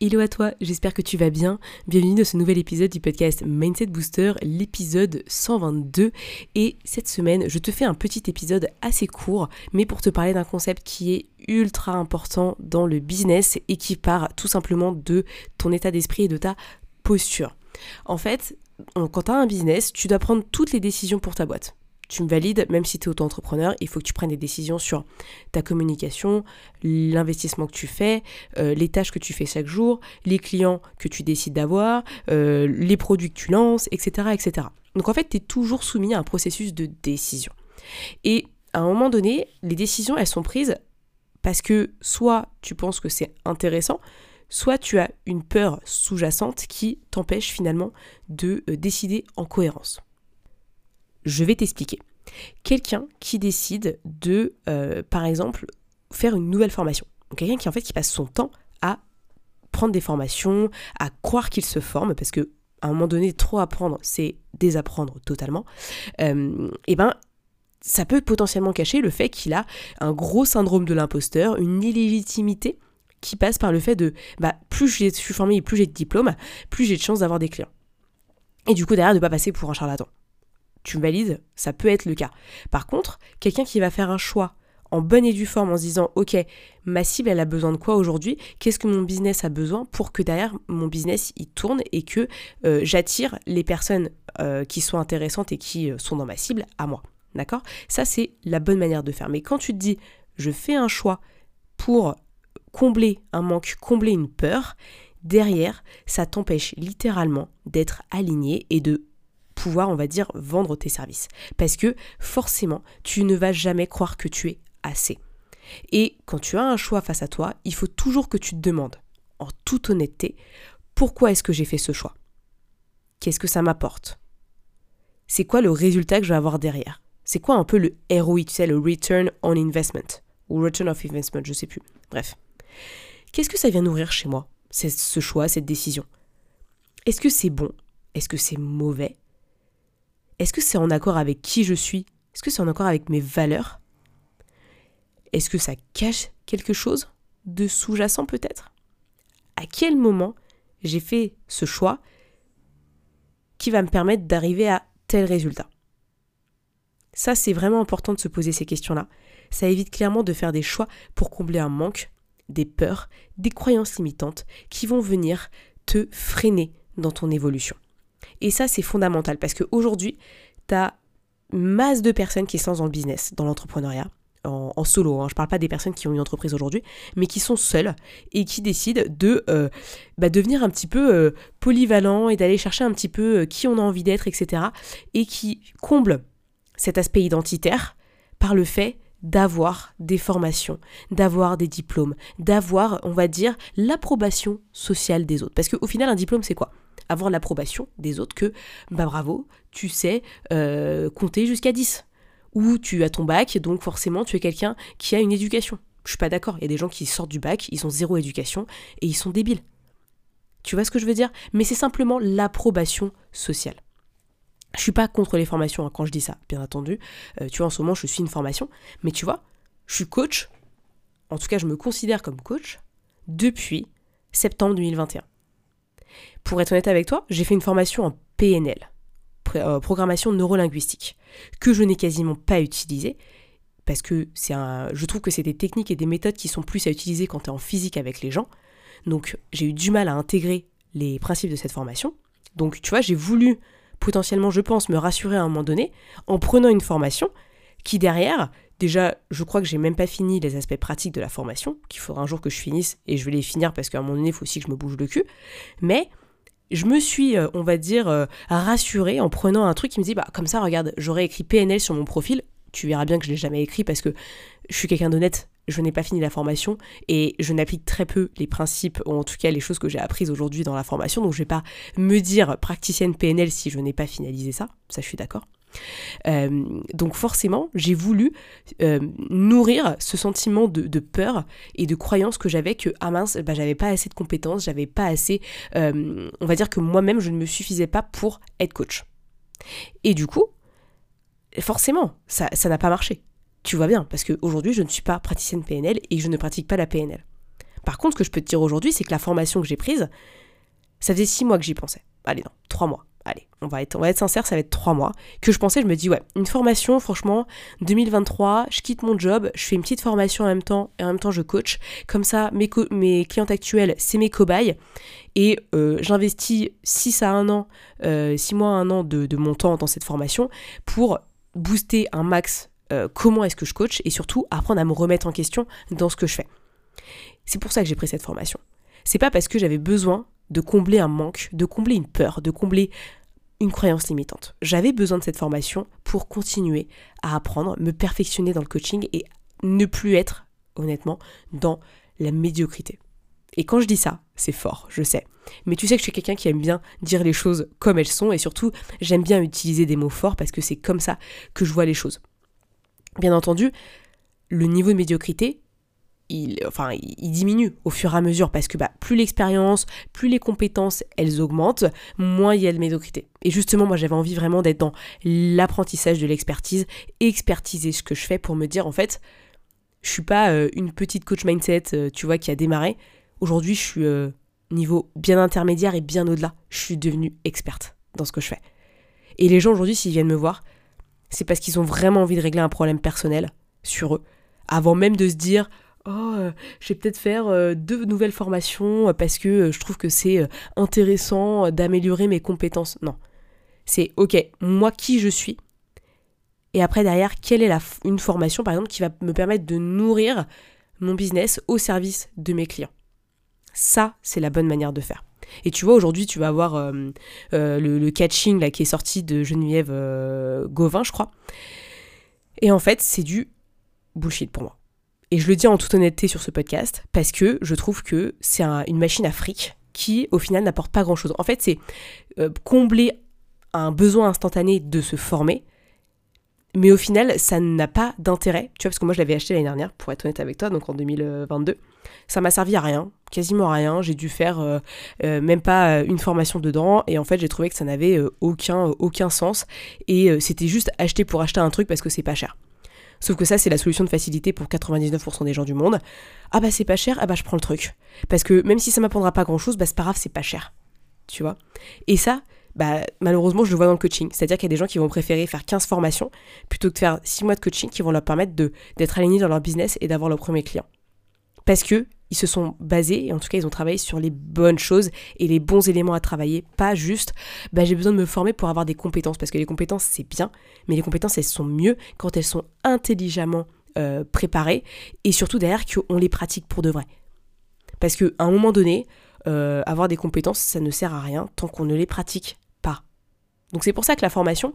Hello à toi, j'espère que tu vas bien. Bienvenue dans ce nouvel épisode du podcast Mindset Booster, l'épisode 122. Et cette semaine, je te fais un petit épisode assez court, mais pour te parler d'un concept qui est ultra important dans le business et qui part tout simplement de ton état d'esprit et de ta posture. En fait, quand tu as un business, tu dois prendre toutes les décisions pour ta boîte tu me valides, même si tu es auto-entrepreneur, il faut que tu prennes des décisions sur ta communication, l'investissement que tu fais, euh, les tâches que tu fais chaque jour, les clients que tu décides d'avoir, euh, les produits que tu lances, etc. etc. Donc en fait, tu es toujours soumis à un processus de décision. Et à un moment donné, les décisions, elles sont prises parce que soit tu penses que c'est intéressant, soit tu as une peur sous-jacente qui t'empêche finalement de euh, décider en cohérence. Je vais t'expliquer. Quelqu'un qui décide de, euh, par exemple, faire une nouvelle formation. Quelqu'un qui en fait qui passe son temps à prendre des formations, à croire qu'il se forme, parce que à un moment donné, trop apprendre, c'est désapprendre totalement. Euh, et ben, ça peut potentiellement cacher le fait qu'il a un gros syndrome de l'imposteur, une illégitimité qui passe par le fait de bah, plus je suis formé et plus j'ai de diplômes, plus j'ai de chances d'avoir des clients. Et du coup, derrière, de ne pas passer pour un charlatan tu me valides, ça peut être le cas. Par contre, quelqu'un qui va faire un choix en bonne et due forme en se disant ok ma cible elle a besoin de quoi aujourd'hui? Qu'est-ce que mon business a besoin pour que derrière mon business il tourne et que euh, j'attire les personnes euh, qui sont intéressantes et qui euh, sont dans ma cible à moi. D'accord? Ça c'est la bonne manière de faire. Mais quand tu te dis je fais un choix pour combler un manque combler une peur derrière ça t'empêche littéralement d'être aligné et de on va dire, vendre tes services. Parce que forcément, tu ne vas jamais croire que tu es assez. Et quand tu as un choix face à toi, il faut toujours que tu te demandes, en toute honnêteté, pourquoi est-ce que j'ai fait ce choix? Qu'est-ce que ça m'apporte? C'est quoi le résultat que je vais avoir derrière? C'est quoi un peu le ROI, tu sais, le Return on Investment? Ou Return of Investment, je sais plus. Bref. Qu'est-ce que ça vient nourrir chez moi, ce choix, cette décision Est-ce que c'est bon? Est-ce que c'est mauvais? Est-ce que c'est en accord avec qui je suis? Est-ce que c'est en accord avec mes valeurs? Est-ce que ça cache quelque chose de sous-jacent peut-être? À quel moment j'ai fait ce choix qui va me permettre d'arriver à tel résultat? Ça, c'est vraiment important de se poser ces questions-là. Ça évite clairement de faire des choix pour combler un manque, des peurs, des croyances limitantes qui vont venir te freiner dans ton évolution. Et ça, c'est fondamental parce qu'aujourd'hui, tu as masse de personnes qui lancent dans le business, dans l'entrepreneuriat, en, solo. Hein. Je ne parle pas des personnes qui ont une entreprise aujourd'hui, mais qui sont seules et qui décident de euh, bah, devenir un petit peu euh, polyvalent et d'aller chercher un petit peu euh, qui on a envie d'être, etc. Et qui comblent cet aspect identitaire par le fait d'avoir des formations, d'avoir des diplômes, d'avoir, on va dire, l'approbation sociale des autres. Parce qu'au final, un diplôme, c'est quoi? Avoir l'approbation des autres que, bah bravo, tu sais euh, compter jusqu'à 10. Ou tu as ton bac, donc forcément tu es quelqu'un qui a une éducation. Je suis pas d'accord, il y a des gens qui sortent du bac, ils ont zéro éducation et ils sont débiles. Tu vois ce que je veux dire? Mais c'est simplement l'approbation sociale. Je suis pas contre les formations hein, quand je dis ça, bien entendu. Euh, tu vois, en ce moment, je suis une formation, mais tu vois, je suis coach, en tout cas, je me considère comme coach depuis septembre 2021. Pour être honnête avec toi, j'ai fait une formation en PNL, euh, programmation neurolinguistique, que je n'ai quasiment pas utilisée parce que c'est un, je trouve que c'est des techniques et des méthodes qui sont plus à utiliser quand tu es en physique avec les gens. Donc j'ai eu du mal à intégrer les principes de cette formation. Donc tu vois, j'ai voulu potentiellement, je pense, me rassurer à un moment donné en prenant une formation qui derrière, déjà, je crois que j'ai même pas fini les aspects pratiques de la formation, qu'il faudra un jour que je finisse et je vais les finir parce qu'à un moment donné, il faut aussi que je me bouge le cul. Mais je me suis, euh, on va dire, euh, rassurée en prenant un truc qui me dit, bah comme ça, regarde, j'aurais écrit PNL sur mon profil. Tu verras bien que je l'ai jamais écrit parce que je suis quelqu'un d'honnête. je n'ai pas fini la formation et je n'applique très peu les principes, ou en tout cas les choses que j'ai apprises aujourd'hui dans la formation, donc je vais pas me dire praticienne PNL si je n'ai pas finalisé ça, ça je suis d'accord. Euh, donc forcément, j'ai voulu euh, nourrir ce sentiment de, peur et de croyance que j'avais que ah mince, bah, j'avais pas assez de compétences, j'avais pas assez, euh, on va dire que moi-même je ne me suffisais pas pour être coach. Et du coup, forcément, ça n'a pas marché. Tu vois bien, parce qu'aujourd'hui je ne suis pas praticienne PNL et je ne pratique pas la PNL. Par contre, ce que je peux te dire aujourd'hui, c'est que la formation que j'ai prise, ça faisait six mois que j'y pensais. Allez, non, trois mois on va, être, on va être sincère, ça va être trois mois, que je pensais, je me dis, ouais, une formation, franchement, 2023, je quitte mon job, je fais une petite formation en même temps, et en même temps je coach. Comme ça, mes, mes clientes actuelles, c'est mes cobayes, et euh, j'investis 6 à 1 an, 6 euh, mois à 1 an de, mon temps dans cette formation pour booster un max euh, comment est-ce que je coach, et surtout apprendre à me remettre en question dans ce que je fais. C'est pour ça que j'ai pris cette formation. C'est pas parce que j'avais besoin de combler un manque, de combler une peur, de combler une croyance limitante. J'avais besoin de cette formation pour continuer à apprendre, me perfectionner dans le coaching et ne plus être, honnêtement, dans la médiocrité. Et quand je dis ça, c'est fort, je sais. Mais tu sais que je suis quelqu'un qui aime bien dire les choses comme elles sont et surtout, j'aime bien utiliser des mots forts parce que c'est comme ça que je vois les choses. Bien entendu, le niveau de médiocrité, il, enfin, il diminue au fur et à mesure parce que bah, plus l'expérience, plus les compétences, elles augmentent, moins il y a de médiocrité. Et justement, moi j'avais envie vraiment d'être dans l'apprentissage de l'expertise, expertiser ce que je fais pour me dire en fait, je suis pas euh, une petite coach mindset, euh, tu vois, qui a démarré. Aujourd'hui, je suis euh, niveau bien intermédiaire et bien au-delà. Je suis devenue experte dans ce que je fais. Et les gens aujourd'hui, s'ils viennent me voir, c'est parce qu'ils ont vraiment envie de régler un problème personnel sur eux, avant même de se dire oh, euh, je vais peut-être faire euh, deux nouvelles formations euh, parce que je trouve que c'est intéressant d'améliorer mes compétences. Non. C'est ok, moi qui je suis. Et après derrière, quelle est la une formation par exemple qui va me permettre de nourrir mon business au service de mes clients? Ça, c'est la bonne manière de faire. Et tu vois, aujourd'hui, tu vas avoir le, catching là, qui est sorti de Geneviève Gauvin, je crois. Et en fait, c'est du bullshit pour moi. Et je le dis en toute honnêteté sur ce podcast parce que je trouve que c'est une machine à fric qui, au final, n'apporte pas grand-chose. En fait, c'est euh, combler un besoin instantané de se former, mais au final, ça n'a pas d'intérêt. Tu vois, parce que moi, je l'avais acheté l'année dernière, pour être honnête avec toi, donc en 2022. Ça m'a servi à rien, quasiment à rien. J'ai dû faire euh, euh, même pas une formation dedans, et en fait, j'ai trouvé que ça n'avait aucun, aucun sens. Et c'était juste acheter pour acheter un truc parce que c'est pas cher. Sauf que ça, c'est la solution de facilité pour 99% des gens du monde. Ah bah c'est pas cher, ah bah je prends le truc. Parce que même si ça m'apprendra pas grand chose, bah c'est pas grave, c'est pas cher. Tu vois? Et ça, bah malheureusement, je le vois dans le coaching. C'est-à-dire qu'il y a des gens qui vont préférer faire 15 formations plutôt que de faire 6 mois de coaching qui vont leur permettre d'être alignés dans leur business et d'avoir leur premier client. Parce que ils se sont basés, et en tout cas ils ont travaillé sur les bonnes choses et les bons éléments à travailler, pas juste bah, j'ai besoin de me former pour avoir des compétences, parce que les compétences c'est bien, mais les compétences elles sont mieux quand elles sont intelligemment euh, préparées et surtout derrière qu'on les pratique pour de vrai. Parce qu'à un moment donné, euh, avoir des compétences ça ne sert à rien tant qu'on ne les pratique pas. Donc c'est pour ça que la formation,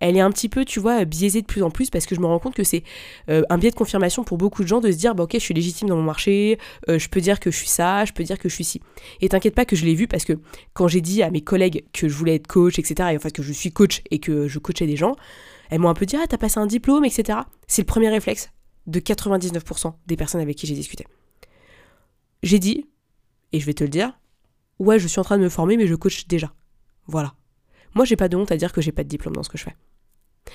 elle est un petit peu, tu vois, biaisée de plus en plus parce que je me rends compte que c'est euh, un biais de confirmation pour beaucoup de gens de se dire, bah ok, je suis légitime dans mon marché, euh, je peux dire que je suis ça, je peux dire que je suis ci. Et t'inquiète pas que je l'ai vu parce que quand j'ai dit à mes collègues que je voulais être coach, etc., et en que je suis coach et que je coachais des gens, elles m'ont un peu dit, ah, t'as passé un diplôme, etc. C'est le premier réflexe de 99% des personnes avec qui j'ai discuté. J'ai dit, et je vais te le dire, ouais, je suis en train de me former, mais je coach déjà. Voilà. Moi, j'ai pas de honte à dire que j'ai pas de diplôme dans ce que je fais.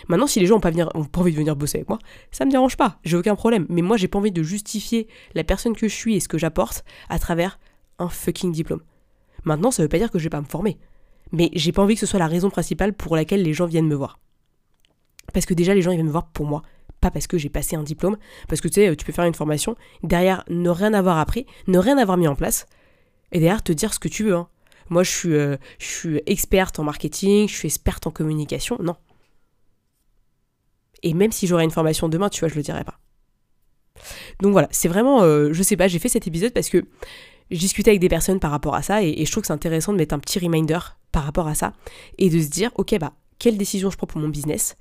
Maintenant, si les gens n'ont pas, envie de venir bosser avec moi, ça me dérange pas, j'ai aucun problème. Mais moi, j'ai pas envie de justifier la personne que je suis et ce que j'apporte à travers un fucking diplôme. Maintenant, ça veut pas dire que je vais pas me former. Mais j'ai pas envie que ce soit la raison principale pour laquelle les gens viennent me voir. Parce que déjà, les gens, viennent me voir pour moi. Pas parce que j'ai passé un diplôme. Parce que tu sais, tu peux faire une formation, derrière, ne rien avoir appris, ne rien avoir mis en place, et derrière, te dire ce que tu veux. Hein. Moi, je suis, euh, je suis experte en marketing, je suis experte en communication. Non. Et même si j'aurais une formation demain, tu vois, je le dirais pas. Donc voilà, c'est vraiment, euh, je sais pas, j'ai fait cet épisode parce que je discutais avec des personnes par rapport à ça et, je trouve que c'est intéressant de mettre un petit reminder par rapport à ça et de se dire, ok, bah, quelle décision je prends pour mon business?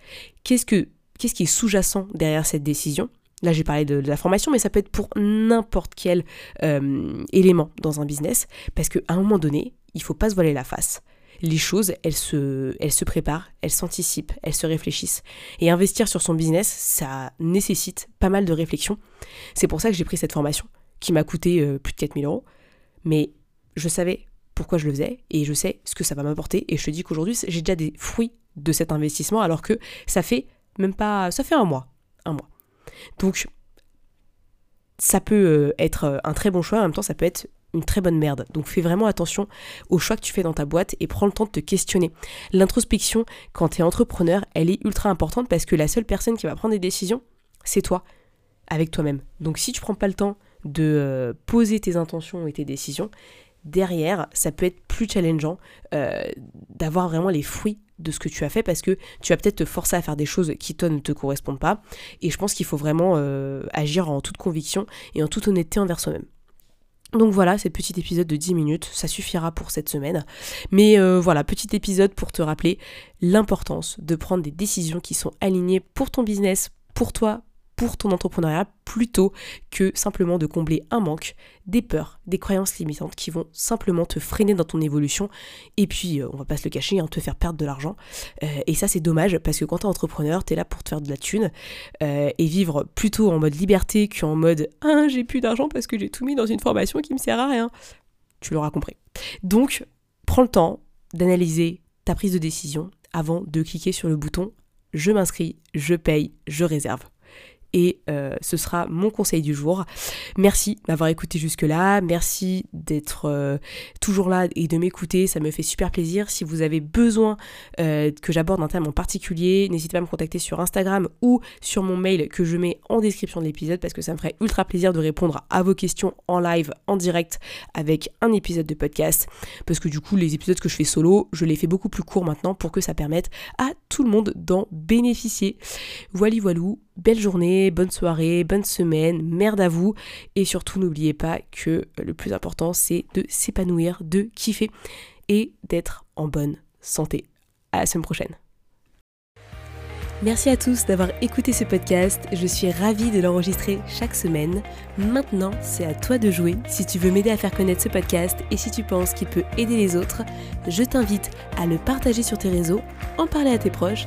Qu'est-ce que, qu'est-ce qui est sous-jacent derrière cette décision? Là, j'ai parlé de, la formation, mais ça peut être pour n'importe quel euh, élément dans un business, parce qu'à un moment donné, il faut pas se voiler la face. Les choses, elles se, elles se préparent, elles s'anticipent, elles se réfléchissent. Et investir sur son business, ça nécessite pas mal de réflexion. C'est pour ça que j'ai pris cette formation, qui m'a coûté euh, plus de 4000 euros. Mais je savais pourquoi je le faisais, et je sais ce que ça va m'apporter. Et je te dis qu'aujourd'hui, j'ai déjà des fruits de cet investissement, alors que ça fait même pas... Ça fait un mois. Un mois. Donc, ça peut euh, être euh, un très bon choix, en même temps, ça peut être une très bonne merde. Donc fais vraiment attention aux choix que tu fais dans ta boîte et prends le temps de te questionner. L'introspection, quand tu es entrepreneur, elle est ultra importante parce que la seule personne qui va prendre des décisions, c'est toi, avec toi-même. Donc si tu prends pas le temps de euh, poser tes intentions et tes décisions, derrière, ça peut être plus challengeant d'avoir vraiment les fruits de ce que tu as fait parce que tu vas peut-être te forcer à faire des choses qui toi ne te correspondent pas. Et je pense qu'il faut vraiment euh, agir en toute conviction et en toute honnêteté envers soi-même. Donc voilà, c'est petit épisode de 10 minutes, ça suffira pour cette semaine. Mais euh, voilà, petit épisode pour te rappeler l'importance de prendre des décisions qui sont alignées pour ton business, pour toi, pour ton entrepreneuriat plutôt que simplement de combler un manque, des peurs, des croyances limitantes qui vont simplement te freiner dans ton évolution et puis, euh, on va pas se le cacher, hein, te faire perdre de l'argent. Euh, et ça, c'est dommage parce que quand tu es entrepreneur, tu es là pour te faire de la thune euh, et vivre plutôt en mode liberté qu'en mode ah, j'ai plus d'argent parce que j'ai tout mis dans une formation qui me sert à rien. Tu l'auras compris. Donc, prends le temps d'analyser ta prise de décision avant de cliquer sur le bouton je m'inscris, je paye, je réserve et euh, ce sera mon conseil du jour. Merci d'avoir écouté jusque-là, merci d'être euh, toujours là et de m'écouter, ça me fait super plaisir. Si vous avez besoin euh, que j'aborde un thème en particulier, n'hésitez pas à me contacter sur Instagram ou sur mon mail que je mets en description de l'épisode parce que ça me ferait ultra plaisir de répondre à vos questions en live, en direct avec un épisode de podcast parce que du coup les épisodes que je fais solo, je les fais beaucoup plus courts maintenant pour que ça permette à tout le monde d'en bénéficier. Voilà voilou, belle bonne soirée, bonne semaine, merde à vous. Et surtout, n'oubliez pas que le plus important, c'est de s'épanouir, de kiffer et d'être en bonne santé. À la semaine prochaine. Merci à tous d'avoir écouté ce podcast. Je suis ravie de l'enregistrer chaque semaine. Maintenant, c'est à toi de jouer. Si tu veux m'aider à faire connaître ce podcast et si tu penses qu'il peut aider les autres, je t'invite à le partager sur tes réseaux, en parler à tes proches